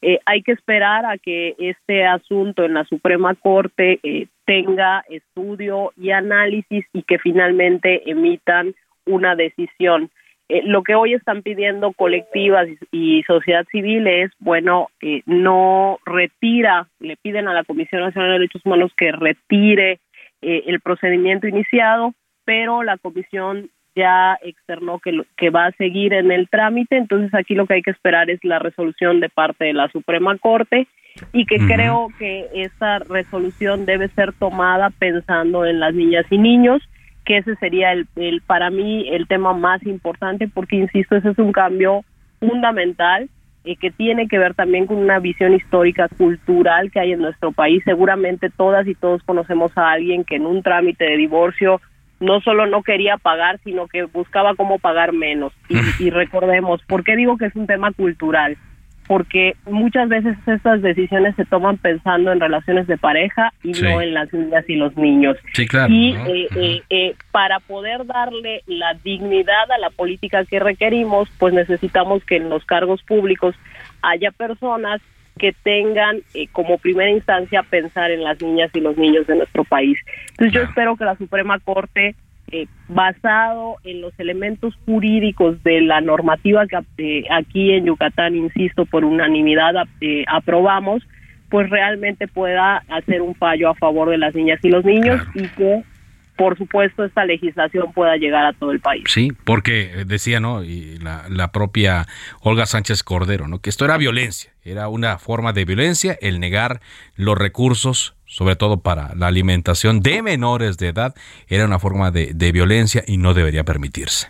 eh, hay que esperar a que este asunto en la Suprema Corte eh, tenga estudio y análisis y que finalmente emitan una decisión. Eh, lo que hoy están pidiendo colectivas y, sociedad civil es, bueno, no retira, le piden a la Comisión Nacional de Derechos Humanos que retire el procedimiento iniciado, pero la Comisión ya externó que, que va a seguir en el trámite, entonces aquí lo que hay que esperar es la resolución de parte de la Suprema Corte y que creo que esa resolución debe ser tomada pensando en las niñas y niños, que ese sería el, el para mí el tema más importante porque insisto, ese es un cambio fundamental eh, que tiene que ver también con una visión histórica cultural que hay en nuestro país. Seguramente todas y todos conocemos a alguien que en un trámite de divorcio no solo no quería pagar, sino que buscaba cómo pagar menos. Y, [laughs] recordemos, ¿por qué digo que es un tema cultural? Porque muchas veces estas decisiones se toman pensando en relaciones de pareja y no en las niñas y los niños. Sí, claro. Y eh, eh, eh, para poder darle la dignidad a la política que requerimos, pues necesitamos que en los cargos públicos haya personas que tengan como primera instancia pensar en las niñas y los niños de nuestro país. Entonces yo espero que la Suprema Corte eh, basado en los elementos jurídicos de la normativa que eh, aquí en Yucatán, insisto, por unanimidad eh, aprobamos, pues realmente pueda hacer un fallo a favor de las niñas y los niños y que por supuesto esta legislación pueda llegar a todo el país. Sí, porque decía, ¿no? Y la, la, propia Olga Sánchez Cordero, ¿no? Que esto era violencia, era una forma de violencia el negar los recursos sobre todo para la alimentación de menores de edad, era una forma de, violencia y no debería permitirse.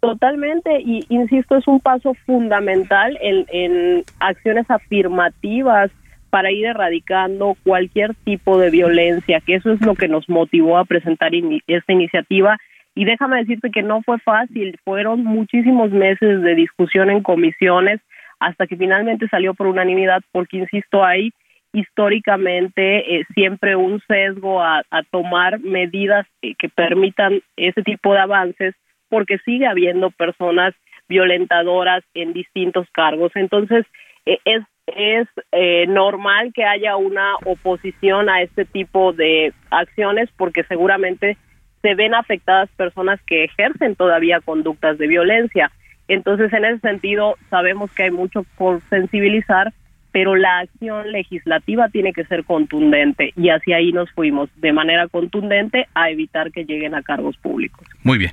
Totalmente, y insisto, es un paso fundamental en, acciones afirmativas para ir erradicando cualquier tipo de violencia, que eso es lo que nos motivó a presentar esta iniciativa. Y déjame decirte que no fue fácil, fueron muchísimos meses de discusión en comisiones hasta que finalmente salió por unanimidad, porque, insisto, hay históricamente eh, siempre un sesgo a, tomar medidas que permitan ese tipo de avances porque sigue habiendo personas violentadoras en distintos cargos. Entonces, eh, es, es eh, normal que haya una oposición a este tipo de acciones porque seguramente se ven afectadas personas que ejercen todavía conductas de violencia. Entonces, en ese sentido, sabemos que hay mucho por sensibilizar, pero la acción legislativa tiene que ser contundente y hacia ahí nos fuimos de manera contundente a evitar que lleguen a cargos públicos. Muy bien.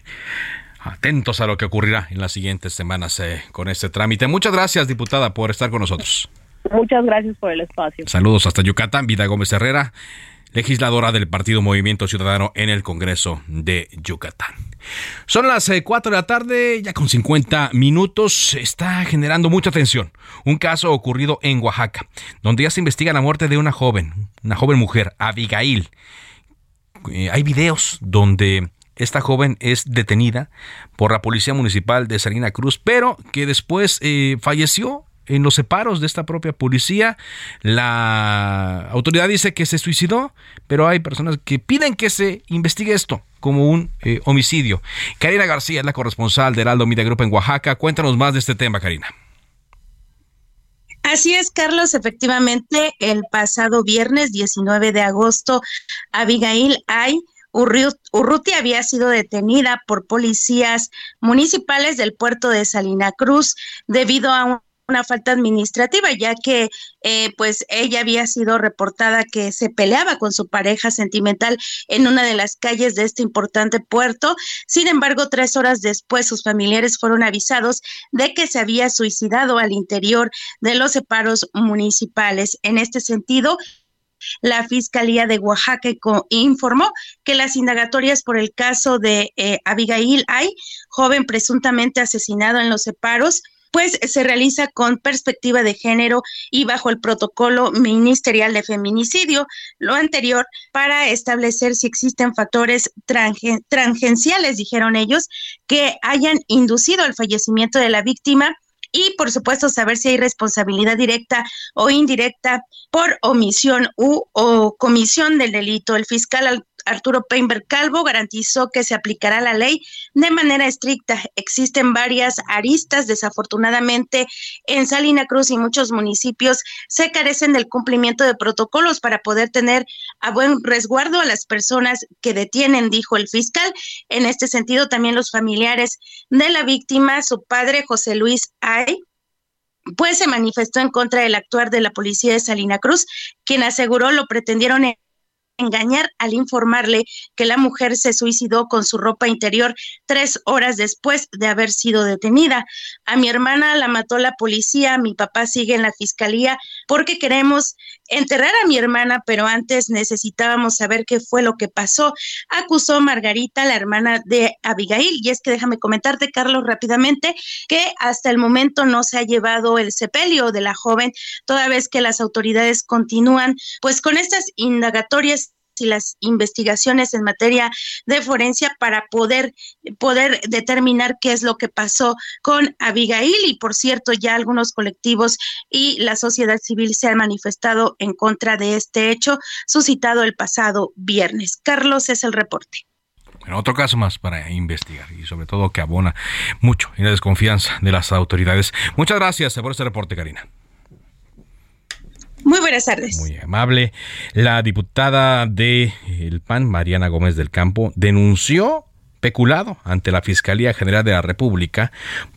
Atentos a lo que ocurrirá en las siguientes semanas eh, con este trámite. Muchas gracias, diputada, por estar con nosotros. Muchas gracias por el espacio. Saludos hasta Yucatán, Vida Gómez Herrera legisladora del Partido Movimiento Ciudadano en el Congreso de Yucatán. Son las 4 eh, de la tarde, ya con 50 minutos, está generando mucha atención. Un caso ocurrido en Oaxaca, donde ya se investiga la muerte de una joven, una joven mujer, Abigail. Eh, hay videos donde esta joven es detenida por la Policía Municipal de Salina Cruz, pero que después eh, falleció en los separos de esta propia policía. La autoridad dice que se suicidó, pero hay personas que piden que se investigue esto como un eh, homicidio. Karina García es la corresponsal de Heraldo Media Group en Oaxaca. Cuéntanos más de este tema, Karina. Así es, Carlos. Efectivamente, el pasado viernes 19 de agosto, Abigail Ay Urruti había sido detenida por policías municipales del puerto de Salina Cruz debido a un una falta administrativa, ya que eh, pues ella había sido reportada que se peleaba con su pareja sentimental en una de las calles de este importante puerto. Sin embargo, tres horas después sus familiares fueron avisados de que se había suicidado al interior de los separos municipales. En este sentido, la Fiscalía de Oaxaca informó que las indagatorias por el caso de eh, Abigail Ay, joven presuntamente asesinado en los separos, pues se realiza con perspectiva de género y bajo el protocolo ministerial de feminicidio, lo anterior para establecer si existen factores tangenciales, dijeron ellos, que hayan inducido al fallecimiento de la víctima y por supuesto saber si hay responsabilidad directa o indirecta por omisión u o comisión del delito. El fiscal Arturo Peinberg Calvo garantizó que se aplicará la ley de manera estricta. Existen varias aristas, desafortunadamente, en Salina Cruz y muchos municipios se carecen del cumplimiento de protocolos para poder tener a buen resguardo a las personas que detienen, dijo el fiscal. En este sentido, también los familiares de la víctima, su padre José Luis Ay, pues se manifestó en contra del actuar de la policía de Salina Cruz, quien aseguró lo pretendieron engañar al informarle que la mujer se suicidó con su ropa interior tres horas después de haber sido detenida. A mi hermana la mató la policía, mi papá sigue en la fiscalía porque queremos enterrar a mi hermana, pero antes necesitábamos saber qué fue lo que pasó, acusó Margarita, la hermana de Abigail. Y es que déjame comentarte, Carlos, rápidamente, que hasta el momento no se ha llevado el sepelio de la joven, toda vez que las autoridades continúan pues con estas indagatorias y las investigaciones en materia de forencia para poder, poder determinar qué es lo que pasó con Abigail. Y por cierto, ya algunos colectivos y la sociedad civil se han manifestado en contra de este hecho suscitado el pasado viernes. Carlos es el reporte. En otro caso más para investigar y sobre todo que abona mucho en la desconfianza de las autoridades. Muchas gracias por este reporte, Karina. Muy buenas tardes. Muy amable. La diputada de el PAN, Mariana Gómez del Campo, denunció peculado ante la Fiscalía General de la República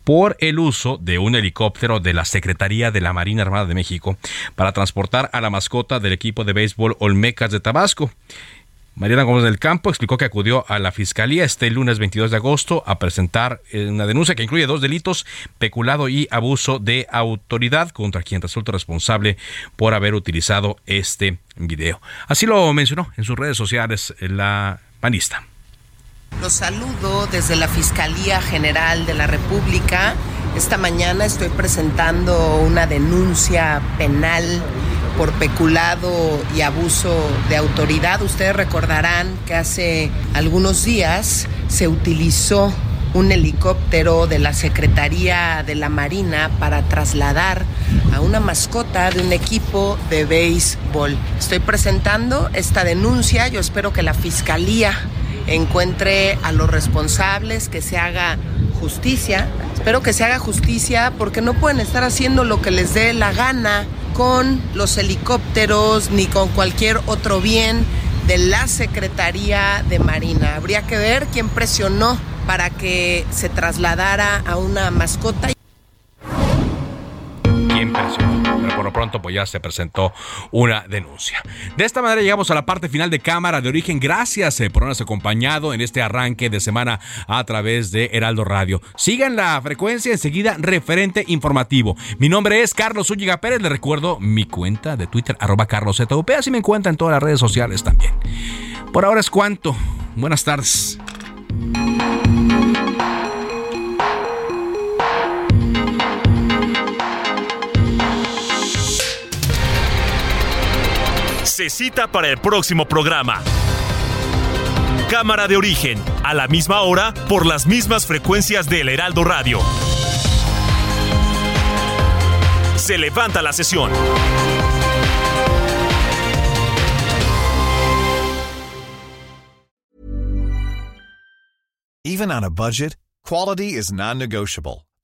por el uso de un helicóptero de la Secretaría de la Marina Armada de México para transportar a la mascota del equipo de béisbol Olmecas de Tabasco. Mariana Gómez del Campo explicó que acudió a la Fiscalía este lunes 22 de agosto a presentar eh, una denuncia que incluye dos delitos, peculado y abuso de autoridad contra quien resulta responsable por haber utilizado este video. Así lo mencionó en sus redes sociales la panista. Los saludo desde la Fiscalía General de la República. Esta mañana estoy presentando una denuncia penal por peculado y abuso de autoridad. Ustedes recordarán que hace algunos días se utilizó un helicóptero de la Secretaría de la Marina para trasladar a una mascota de un equipo de béisbol. Estoy presentando esta denuncia, yo espero que la Fiscalía encuentre a los responsables, que se haga justicia. Espero que se haga justicia porque no pueden estar haciendo lo que les dé la gana con los helicópteros ni con cualquier otro bien de la Secretaría de Marina. Habría que ver quién presionó para que se trasladara a una mascota. Pronto pues ya se presentó una denuncia. De esta manera llegamos a la parte final de Cámara de Origen. Gracias eh, por habernos acompañado en este arranque de semana a través de Heraldo Radio. Sigan la frecuencia enseguida referente informativo. Mi nombre es Carlos Úñiga Pérez. Le recuerdo mi cuenta de Twitter arroba carlosZUP. Así me encuentra en todas las redes sociales también. Por ahora es cuanto. Buenas tardes. Se cita para el próximo programa. Cámara de origen, a la misma hora, por las mismas frecuencias del Heraldo Radio. Se levanta la sesión. Even on a budget, quality is non-negotiable.